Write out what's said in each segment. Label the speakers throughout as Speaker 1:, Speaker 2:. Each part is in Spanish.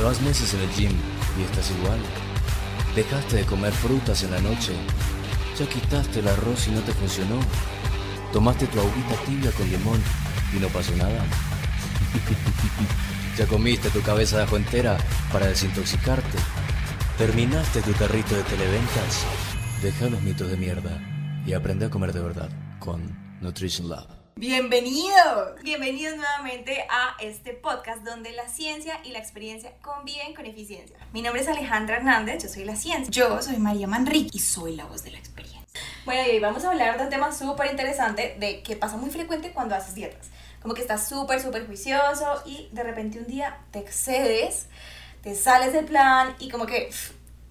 Speaker 1: Llevas meses en el gym y estás igual. Dejaste de comer frutas en la noche. Ya quitaste el arroz y no te funcionó. Tomaste tu agüita tibia con limón y no pasó nada. ya comiste tu cabeza de ajo entera para desintoxicarte. Terminaste tu carrito de televentas. Deja los mitos de mierda y aprende a comer de verdad con Nutrition Lab.
Speaker 2: Bienvenidos, bienvenidos nuevamente a este podcast donde la ciencia y la experiencia conviven con eficiencia. Mi nombre es Alejandra Hernández, yo soy la ciencia.
Speaker 3: Yo soy María Manrique y soy la voz de la experiencia.
Speaker 2: Bueno, y hoy vamos a hablar de un tema súper interesante de que pasa muy frecuente cuando haces dietas. Como que estás súper, súper juicioso y de repente un día te excedes, te sales del plan y como que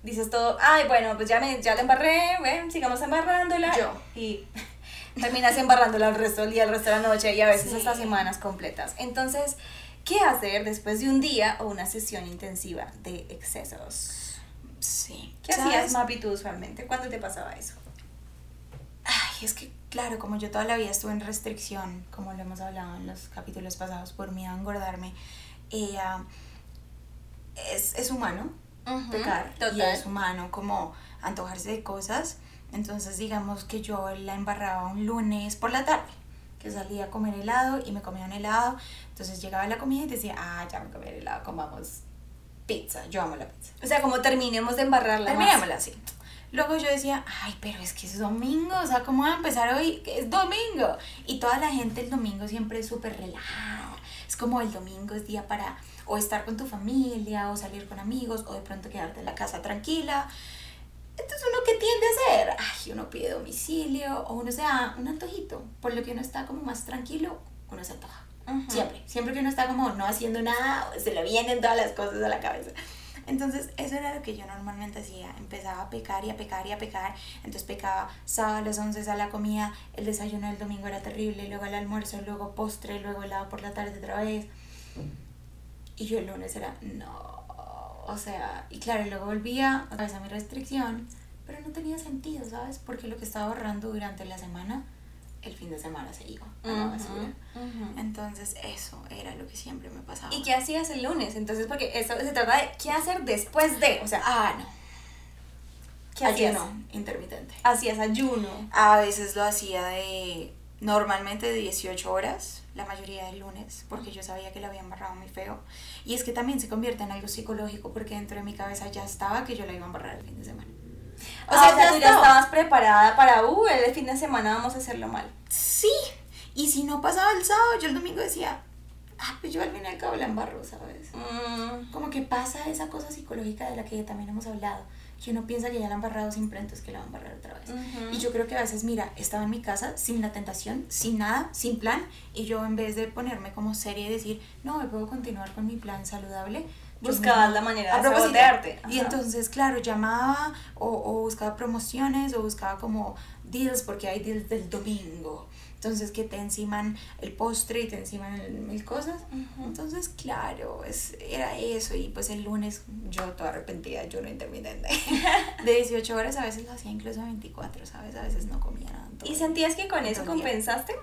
Speaker 2: dices todo, ay, bueno, pues ya, me, ya la embarré, ven, sigamos embarrándola.
Speaker 3: Yo.
Speaker 2: Y terminas embarrándola el resto del día, el resto de la noche y a veces hasta semanas completas. Entonces, ¿qué hacer después de un día o una sesión intensiva de excesos?
Speaker 3: Sí.
Speaker 2: ¿Qué hacías, Mapi, tú usualmente? ¿Cuándo te pasaba eso?
Speaker 3: Ay, es que, claro, como yo toda la vida estuve en restricción, como lo hemos hablado en los capítulos pasados, por miedo a engordarme, eh, es, es humano pecar y es humano como antojarse de cosas. Entonces digamos que yo la embarraba un lunes por la tarde, que salía a comer helado y me comía un helado. Entonces llegaba la comida y decía, ah, ya me comí el helado, comamos pizza. Yo amo la pizza.
Speaker 2: O sea, como terminemos de embarrarla.
Speaker 3: Terminémosla así. Luego yo decía, ay, pero es que es domingo, o sea, ¿cómo va a empezar hoy? Es domingo. Y toda la gente el domingo siempre es súper relajada. Es como el domingo es día para o estar con tu familia, o salir con amigos, o de pronto quedarte en la casa tranquila. Entonces uno qué tiende a hacer, ay, uno pide domicilio, o uno se da un antojito, por lo que uno está como más tranquilo, uno se antoja. Siempre, siempre que uno está como no haciendo nada, se le vienen todas las cosas a la cabeza. Entonces, eso era lo que yo normalmente hacía. Empezaba a pecar y a pecar y a pecar. Entonces, pecaba sábado a las 11 a la comida, el desayuno del domingo era terrible, luego el almuerzo, luego postre, luego helado por la tarde otra vez. Y yo el lunes era, no, o sea, y claro, luego volvía otra vez a mi restricción, pero no tenía sentido, ¿sabes? Porque lo que estaba ahorrando durante la semana, el fin de semana se iba a la basura. Entonces, eso era lo que siempre me pasaba.
Speaker 2: ¿Y qué hacías el lunes? Entonces, porque eso se trata de qué hacer después de, o sea,
Speaker 3: ah, no.
Speaker 2: ¿Qué hacías?
Speaker 3: Ayuno intermitente.
Speaker 2: Hacías ayuno.
Speaker 3: A veces lo hacía de normalmente de 18 horas, la mayoría del lunes, porque yo sabía que la había embarrado muy feo. Y es que también se convierte en algo psicológico, porque dentro de mi cabeza ya estaba que yo la iba a embarrar el fin de semana.
Speaker 2: O sea, ah, tú ya estabas preparada para, uh, el fin de semana vamos a hacerlo mal.
Speaker 3: Sí, y si no pasaba el sábado, yo el domingo decía, ah, pues yo al fin y al cabo la embarro, ¿sabes?
Speaker 2: Mm.
Speaker 3: Como que pasa esa cosa psicológica de la que también hemos hablado que uno piensa que ya la han barrado siempre, entonces que la van a barrar otra vez. Y yo creo que a veces, mira, estaba en mi casa sin la tentación, sin nada, sin plan, y yo en vez de ponerme como seria y decir, no, me puedo continuar con mi plan saludable,
Speaker 2: buscaba la manera de sabotearte.
Speaker 3: Y entonces, claro, llamaba o, o buscaba promociones o buscaba como deals, porque hay deals del domingo entonces que te enciman el postre y te enciman mil cosas. Entonces, claro, es, era eso. Y pues el lunes yo toda arrepentida, yo no intermitente. de 18 horas a veces lo hacía incluso 24, ¿sabes? A veces no comía nada.
Speaker 2: ¿Y sentías que con eso compensaste?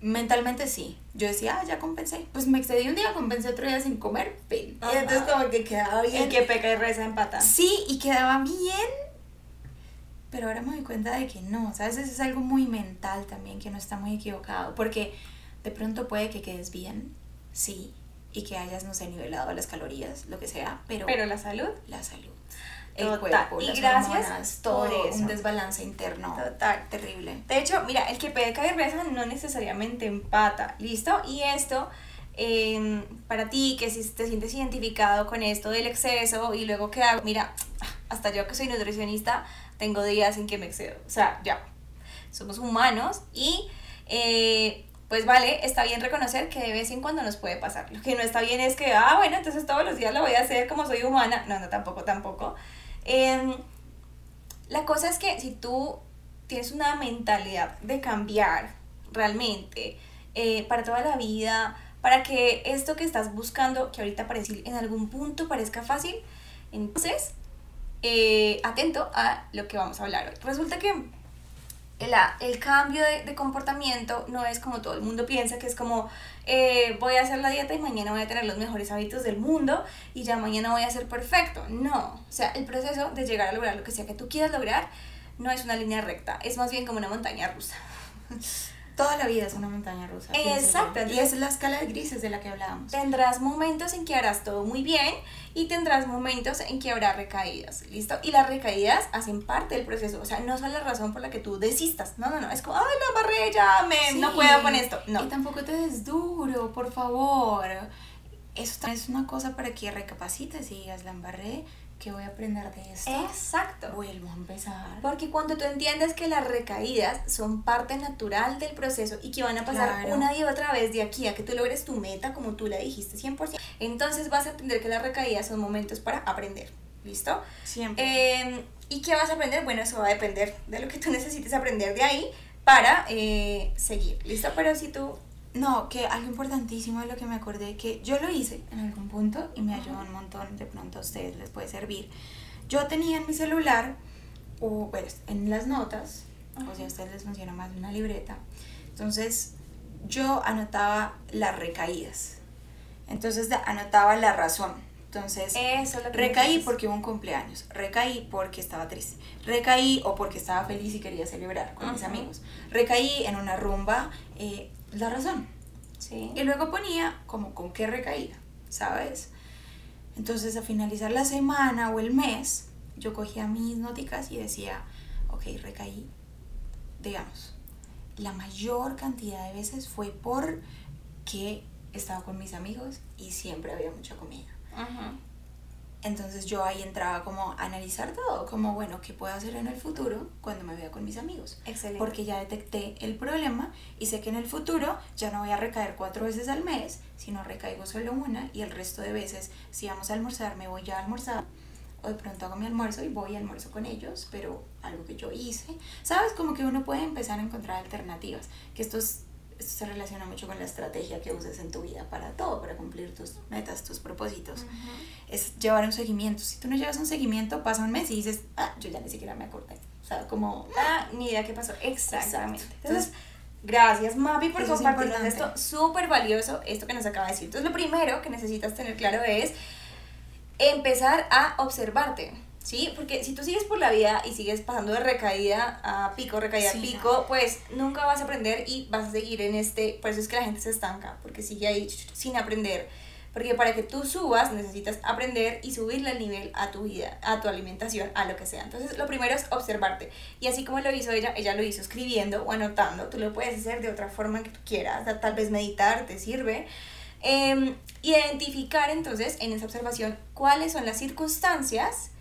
Speaker 3: Mentalmente sí. Yo decía, ah, ya compensé. Pues me excedí un día, compensé otro día sin comer, fin. Y entonces como que quedaba bien.
Speaker 2: Y que peca y reza empata.
Speaker 3: Sí, y quedaba bien pero ahora me doy cuenta de que no, ¿sabes? Eso es algo muy mental también, que no está muy equivocado, porque de pronto puede que quedes bien, sí, y que hayas, no sé, nivelado las calorías, lo que sea, pero...
Speaker 2: Pero la salud.
Speaker 3: La salud. El cuerpo, y las gracias
Speaker 2: todo
Speaker 3: eso. un desbalance interno
Speaker 2: total
Speaker 3: terrible
Speaker 2: de hecho mira el que peca y reza no necesariamente empata listo y esto em, para ti que si te sientes identificado con esto del exceso y luego que hago mira hasta yo que soy nutricionista tengo días en que me excedo. O sea, ya, somos humanos y eh, pues vale, está bien reconocer que de vez en cuando nos puede pasar. Lo que no está bien es que, ah, bueno, entonces todos los días lo voy a hacer como soy humana. No, no, tampoco, tampoco. Em, la cosa es que si tú tienes una mentalidad de cambiar realmente eh, para toda la vida, para que esto que estás buscando, que ahorita parece en algún punto parezca fácil, entonces eh, atento a lo que vamos a hablar hoy. Resulta que el, el cambio de, de, comportamiento no es como todo el mundo piensa, que es como eh, voy a hacer la dieta y mañana voy a tener los mejores hábitos del mundo y ya mañana voy a ser perfecto. No, o sea, el proceso de llegar a lograr lo que sea que tú quieras lograr no es una línea recta, es más bien como una montaña rusa.
Speaker 3: Toda la vida es una montaña rusa.
Speaker 2: Exacto.
Speaker 3: Y es la escala de grises de la que hablábamos.
Speaker 2: Tendrás momentos en que harás todo muy bien y tendrás momentos en que habrá recaídas, ¿listo? Y las recaídas hacen parte del proceso, o sea, no son la razón por la que tú desistas, no, no, no, es como, ay, la barré, ya, me, no puedo con esto, no.
Speaker 3: Y tampoco te des duro, por favor. Eso es una cosa para que recapacites y digas, la embarré, ¿qué voy a aprender de esto?
Speaker 2: Exacto.
Speaker 3: Vuelvo a empezar.
Speaker 2: Porque cuando tú entiendes que las recaídas son parte natural del proceso y que van a pasar una y otra vez de aquí a que tú logres tu meta como tú la dijiste 100%, entonces vas a entender que las recaídas son momentos para aprender. ¿Listo?
Speaker 3: Siempre.
Speaker 2: Em, ¿Y qué vas a aprender? Bueno, eso va a depender de lo que tú necesites aprender de ahí para eh, seguir. ¿Listo? Pero si tú
Speaker 3: no, que algo importantísimo de lo que me acordé, que yo lo hice en algún punto y me ayudó un montón, de pronto a ustedes les puede servir. Yo tenía en mi celular, o pues en las notas, o si a ustedes les funciona más una libreta, entonces yo anotaba las recaídas. Entonces anotaba la razón. Entonces,
Speaker 2: Eso
Speaker 3: recaí porque hubo un cumpleaños, recaí porque estaba triste, recaí o porque estaba feliz y quería celebrar con mis amigos, recaí en una rumba, eh, la razón.
Speaker 2: Sí.
Speaker 3: Y luego ponía como con qué recaída, ¿sabes? Entonces a finalizar la semana o el mes, yo cogía mis noticas y decía, ok, recaí, digamos, la mayor cantidad de veces fue porque estaba con mis amigos y siempre había mucha comida. Entonces yo ahí entraba como a analizar todo, como bueno, ¿qué puedo hacer en el futuro cuando me vea con mis amigos?
Speaker 2: Excelente.
Speaker 3: Porque ya detecté el problema y sé que en el futuro ya no voy a recaer cuatro veces al mes, sino recaigo solo una y el resto de veces, si vamos a almorzar, me voy ya a almorzar o de pronto hago mi almuerzo y voy a almuerzo con ellos, pero algo que yo hice. ¿Sabes? Como que uno puede empezar a encontrar alternativas, que esto es esto se relaciona mucho con la estrategia que uses en tu vida para todo, para cumplir tus metas, tus propósitos. Es llevar un seguimiento. Si tú no llevas un seguimiento, pasa un mes y dices, ah, yo ya ni siquiera me acordé. O sea, como...
Speaker 2: Ah, ni idea qué pasó. Exactamente. Entonces, gracias Mapi por compartirnos esto. Súper valioso, esto que nos acaba de decir. Entonces, lo primero que necesitas tener claro es empezar a observarte. ¿Sí? Porque si tú sigues por la vida y sigues pasando de recaída a pico, recaída a pico, pues nunca vas a aprender y vas a seguir en este, por eso es que la gente se estanca, porque sigue ahí sin aprender. Porque para que tú subas necesitas aprender y subirle el nivel a tu vida, a tu alimentación, a lo que sea. Entonces lo primero es observarte. Y así como lo hizo ella, ella lo hizo escribiendo o anotando. Tú lo puedes hacer de otra forma que tú quieras. Tal vez meditar te sirve. Eh, identificar entonces en esa observación cuáles son las circunstancias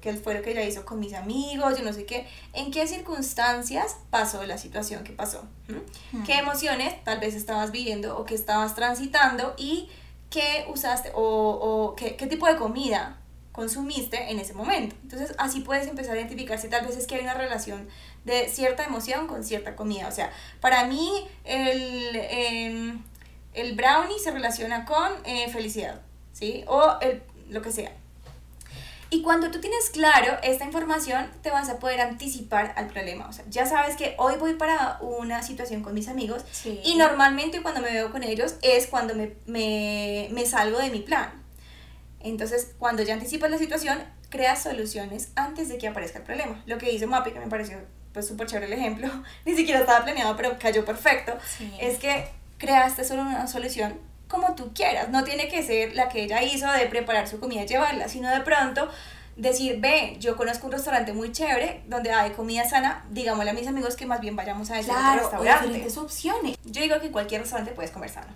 Speaker 2: que fue lo que ella hizo con mis amigos, yo no sé qué, en qué circunstancias pasó la situación que pasó, qué emociones tal vez estabas viviendo o que estabas transitando y qué usaste o, o qué, qué, tipo de comida consumiste en ese momento. Entonces así puedes empezar a identificar si tal vez es que hay una relación de cierta emoción con cierta comida. O sea, para mí el, em, el brownie se relaciona con eh, felicidad, ¿sí? O el, lo que sea. Y cuando tú tienes claro esta información, te vas a poder anticipar al problema. O sea, ya sabes que hoy voy para una situación con mis amigos y normalmente cuando me veo con ellos es cuando me, me, me salgo de mi plan. Entonces, cuando ya anticipas la situación, creas soluciones antes de que aparezca el problema. Lo que hizo Mapi, que me pareció pues súper chévere el ejemplo, ni siquiera estaba planeado, pero cayó perfecto, es que creaste solo una solución como tú quieras. No tiene que ser la que ella hizo de preparar su comida y llevarla, sino de pronto decir, ve, yo conozco un restaurante muy chévere donde hay comida sana, digámosle a mis amigos que más bien vayamos a ese restaurante.
Speaker 3: diferentes opciones.
Speaker 2: Yo digo que en cualquier restaurante puedes comer sano.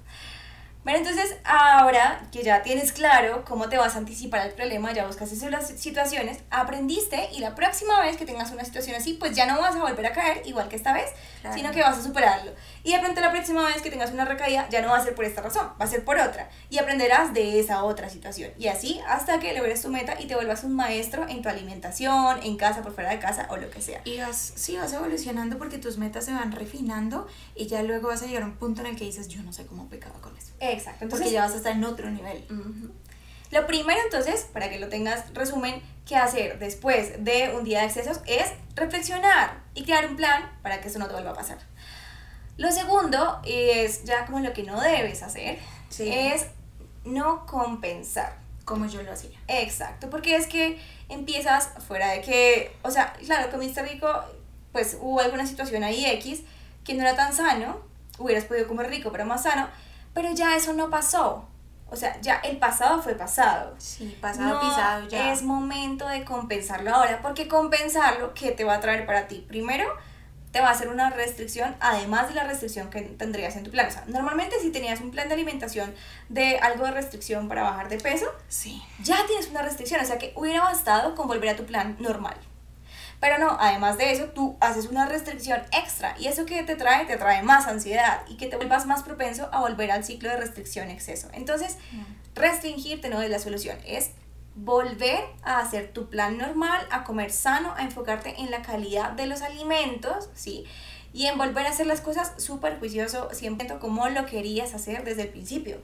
Speaker 2: Bueno, entonces ahora que ya tienes claro cómo te vas a anticipar al problema, ya buscaste las situaciones, aprendiste y la próxima vez que tengas una situación así, pues ya no vas a volver a caer igual que esta vez, sino que vas a superarlo. Y de pronto la próxima vez que tengas una recaída ya no va a ser por esta razón, va a ser por otra. Y aprenderás de esa otra situación. Y así hasta que logres tu meta y te vuelvas un maestro en tu alimentación, en casa, por fuera de casa o lo que sea.
Speaker 3: Y vas, sí, vas evolucionando porque tus metas se van refinando y ya luego vas a llegar a un punto en el que dices, yo no sé cómo pecaba con eso.
Speaker 2: Exacto.
Speaker 3: Entonces, Porque ya vas a estar en otro nivel.
Speaker 2: Lo primero entonces, para que lo tengas resumen, que hacer después de un día de excesos es reflexionar. y crear un plan para que eso no te vuelva a pasar. Lo segundo es ya como lo que no debes hacer,
Speaker 3: Sí.
Speaker 2: es no compensar.
Speaker 3: Como yo lo hacía.
Speaker 2: Exacto, porque es que empiezas fuera de que, o sea, claro, comiste rico, pues hubo alguna situación ahí X que no era tan sano, hubieras podido comer rico, pero más sano, pero ya eso no pasó. O sea, ya el pasado fue pasado.
Speaker 3: Sí, pasado,
Speaker 2: No
Speaker 3: pisado ya.
Speaker 2: Es momento de compensarlo ahora, porque compensarlo, ¿qué te va a traer para ti? Primero, te va a hacer una restricción, además de la restricción que tendrías en tu plan. O sea, normalmente si tenías un plan de alimentación de algo de restricción para bajar de peso,
Speaker 3: Sí.
Speaker 2: ya tienes una restricción, o sea que hubiera bastado con volver a tu plan normal. Pero no, además de eso, tú haces una restricción extra y eso que te trae, te trae más ansiedad y que te vuelvas más propenso a volver al ciclo de restricción-exceso. Entonces, restringirte no es la solución, es volver a hacer tu plan normal, a comer sano, a enfocarte en la calidad de los alimentos, ¿sí? Y en volver a hacer las cosas súper juicioso, siempre como lo querías hacer desde el principio,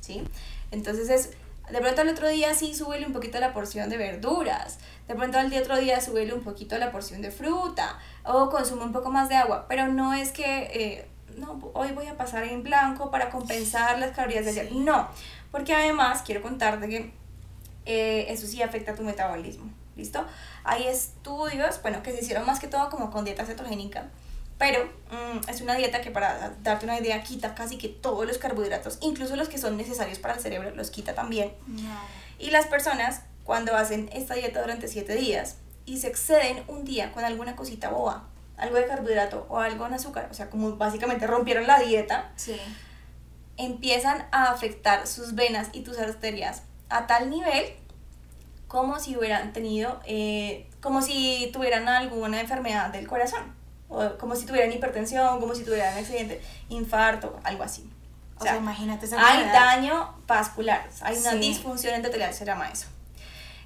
Speaker 2: ¿sí? Entonces es, de pronto al otro día sí súbele un poquito la porción de verduras, de pronto al día otro día súbele un poquito la porción de fruta, o consume un poco más de agua, pero no es que, eh, no, hoy voy a pasar en blanco para compensar las calorías de ayer, no, porque además quiero contarte que eh, eso sí afecta a tu metabolismo, ¿listo? Hay estudios, bueno, que se hicieron más que todo como con dieta cetogénica, pero mm, es una dieta que para darte una idea quita casi que todos los carbohidratos, incluso los que son necesarios para el cerebro, los quita también.
Speaker 3: No.
Speaker 2: Y las personas cuando hacen esta dieta durante 7 días y se exceden un día con alguna cosita boba, algo de carbohidrato o algo en azúcar, o sea, como básicamente rompieron la dieta,
Speaker 3: Sí.
Speaker 2: empiezan a afectar sus venas y tus arterias a tal nivel como si hubieran tenido, eh, como si tuvieran alguna enfermedad del corazón, o como si tuvieran hipertensión, como si tuvieran accidente, infarto, algo así.
Speaker 3: O sea, imagínate esa
Speaker 2: hay
Speaker 3: enfermedad.
Speaker 2: daño vascular, hay una
Speaker 3: Sí.
Speaker 2: disfunción endotelial, se llama eso.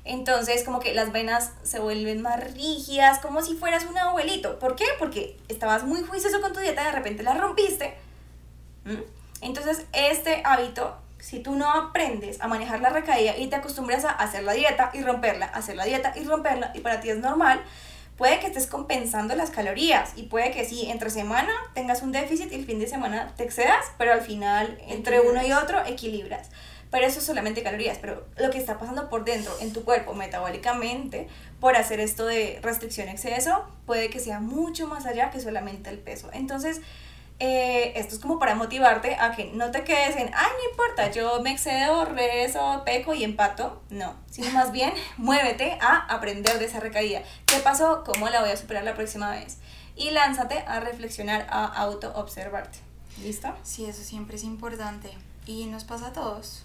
Speaker 2: Entonces, como que las venas se vuelven más rígidas, como si fueras un abuelito. ¿Por qué? Porque estabas muy juicioso con tu dieta, de repente la rompiste. ¿Mm? Entonces, este hábito, si tú no aprendes a manejar la recaída y te acostumbras a hacer la dieta y romperla, hacer la dieta y romperla, y para ti es normal, puede que estés compensando las calorías y puede que sí, entre semana tengas un déficit y el fin de semana te excedas, pero al final, entre uno y otro, equilibras. Pero eso es solamente calorías, pero lo que está pasando por dentro, en tu cuerpo, metabólicamente, por hacer esto de restricción-exceso, puede que sea mucho más allá que solamente el peso. Entonces, eh, esto es como para motivarte a que no te quedes en, ay, no importa, yo me excedo, rezo, peco y empato. No, sino más bien muévete a aprender de esa recaída. ¿Qué pasó? ¿Cómo la voy a superar la próxima vez? Y lánzate a reflexionar, a auto-observarte. ¿Listo?
Speaker 3: Sí, eso siempre es importante. Y nos pasa a todos.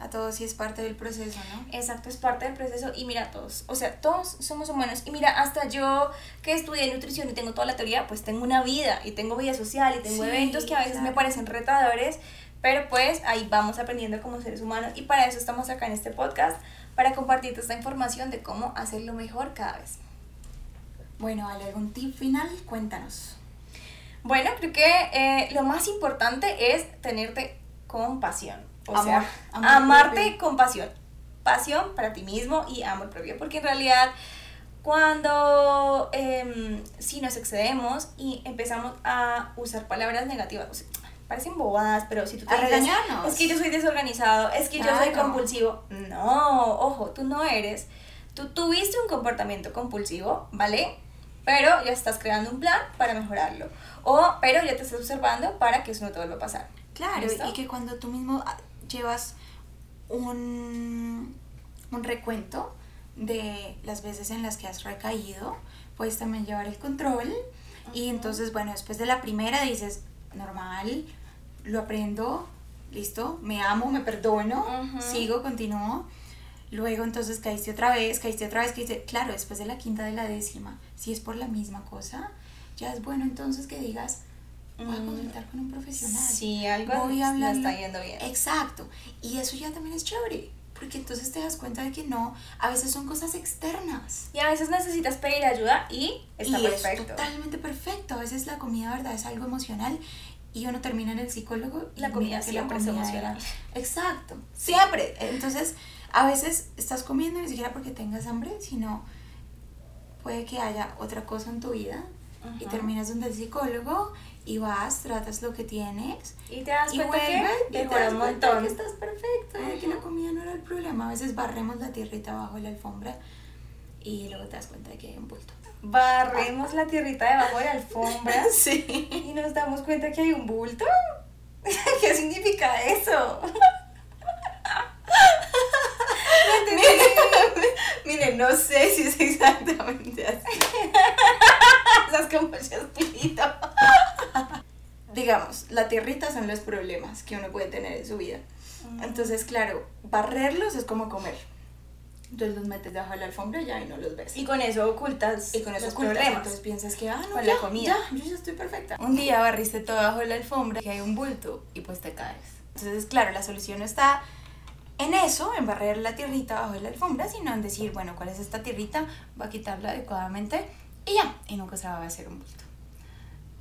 Speaker 3: A todos y es parte del proceso, ¿no?
Speaker 2: Exacto, es parte del proceso y mira todos, o sea, todos somos humanos y mira, hasta yo que estudié nutrición y tengo toda la teoría, pues tengo una vida y tengo vida social y tengo
Speaker 3: Sí,
Speaker 2: eventos que a veces me parecen retadores, pero pues ahí vamos aprendiendo como seres humanos y para eso estamos acá en este podcast, para compartirte esta información de cómo hacerlo mejor cada vez.
Speaker 3: Bueno, ¿hay algún tip final? Cuéntanos.
Speaker 2: Bueno, creo que eh, lo más importante es tenerte compasión. O
Speaker 3: Amor,
Speaker 2: sea,
Speaker 3: amor
Speaker 2: amarte
Speaker 3: propio.
Speaker 2: con pasión. Pasión para ti mismo y amor propio. Porque en realidad, cuando em, si nos excedemos y empezamos a usar palabras negativas, o sea, parecen bobadas, pero si tú te dices, es que yo soy desorganizado, es que yo soy
Speaker 3: Claro.
Speaker 2: compulsivo. No, ojo, tú no eres. Tú tuviste un comportamiento compulsivo, ¿vale? Pero ya estás creando un plan para mejorarlo. O, pero ya te estás observando para que eso no te vuelva a pasar.
Speaker 3: Claro,
Speaker 2: ¿Listo?
Speaker 3: y que cuando tú mismo ah, llevas un, un recuento de las veces en las que has recaído, puedes también llevar el control. Y entonces, bueno, después de la primera dices, normal, lo aprendo, listo, me amo, me perdono,
Speaker 2: Ujú.
Speaker 3: sigo, continúo. Luego entonces caíste otra vez, caíste otra vez, caíste. Claro, después de la quinta de la décima, si es por la misma cosa, ya es bueno entonces que digas, voy a
Speaker 2: Mm,
Speaker 3: consultar con un profesional.
Speaker 2: Sí, algo
Speaker 3: Voy a
Speaker 2: está yendo bien.
Speaker 3: Exacto. Y eso ya también es chévere, porque entonces te das cuenta de que no, a veces son cosas externas.
Speaker 2: Y a veces necesitas pedir ayuda y está
Speaker 3: y es
Speaker 2: perfecto.
Speaker 3: totalmente perfecto. A veces la comida, ¿verdad? Es algo emocional y uno termina en el psicólogo y
Speaker 2: La comida
Speaker 3: mira que
Speaker 2: siempre es
Speaker 3: era-
Speaker 2: emocional.
Speaker 3: Exacto, siempre. Entonces, a veces estás comiendo ni siquiera porque tengas hambre, sino puede que haya otra cosa en tu vida y terminas donde el psicólogo y vas, tratas lo que tienes
Speaker 2: Y te das
Speaker 3: y
Speaker 2: cuenta que
Speaker 3: y te das
Speaker 2: un montón.
Speaker 3: que estás perfecto y de que la comida no era el problema. A veces barremos la tierrita bajo la alfombra y luego te das cuenta de que hay un bulto.
Speaker 2: Barremos la tierrita debajo de la alfombra
Speaker 3: Sí.
Speaker 2: y nos damos cuenta que hay un bulto. ¿Qué significa eso?
Speaker 3: Miren, no sé si es exactamente así.
Speaker 2: Esas como chespirito.
Speaker 3: Digamos, la tierrita son los problemas que uno puede tener en su vida. Entonces, claro, barrerlos es como comer. Entonces los metes debajo de la alfombra ya y no los ves.
Speaker 2: Y con eso ocultas
Speaker 3: Y con esos
Speaker 2: los
Speaker 3: problemas.
Speaker 2: problemas.
Speaker 3: Entonces piensas que, ah, no,
Speaker 2: Con
Speaker 3: ya,
Speaker 2: la comida.
Speaker 3: ya, yo ya estoy perfecta. Un día barriste todo bajo la alfombra que hay un bulto y pues te caes. Entonces, claro, la solución está en eso, en barrer la tierrita bajo la alfombra, sino en decir, bueno, ¿cuál es esta tierrita? Va a quitarla adecuadamente y ya, y nunca se va a hacer un bulto.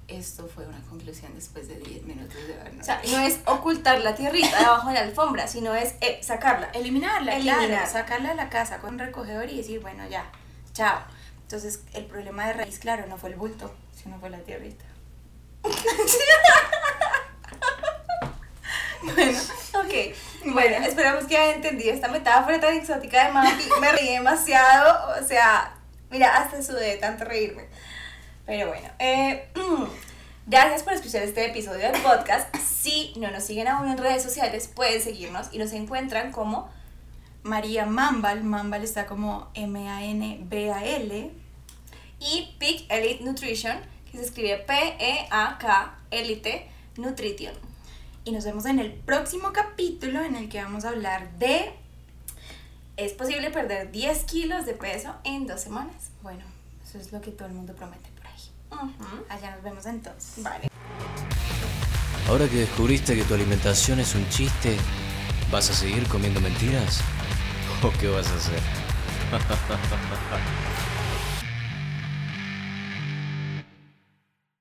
Speaker 3: Esto fue una conclusión después de 10 minutos de vernos.
Speaker 2: O sea, no es ocultar la tierrita debajo de la alfombra, sino es eh, sacarla.
Speaker 3: Eliminarla,
Speaker 2: Eliminar.
Speaker 3: claro, sacarla de la casa con un recogedor y decir, bueno, ya, chao. Entonces, el problema de raíz, claro, no fue el bulto, sino fue la tierrita. bueno,
Speaker 2: Ok, bueno, esperamos que hayan entendido esta metáfora tan exótica de Mapi. Me reí demasiado, o sea, mira, hasta sudé de tanto reírme. Pero bueno, eh, gracias por escuchar este episodio del podcast. Si no nos siguen aún en redes sociales, pueden seguirnos y nos encuentran como
Speaker 3: María Mambal, Mambal está como M-A-N-B-A-L.
Speaker 2: y Peak Elite Nutrition, que se escribe P-E-A-K Elite Nutrition.
Speaker 3: Y nos vemos en el próximo capítulo en el que vamos a hablar de,
Speaker 2: Es posible perder 10 kilos de peso en dos semanas.
Speaker 3: bueno, eso es lo que todo el mundo promete Allá nos vemos entonces.
Speaker 2: Vale.
Speaker 1: Ahora que descubriste que tu alimentación es un chiste, ¿vas a seguir comiendo mentiras? ¿O qué vas a hacer?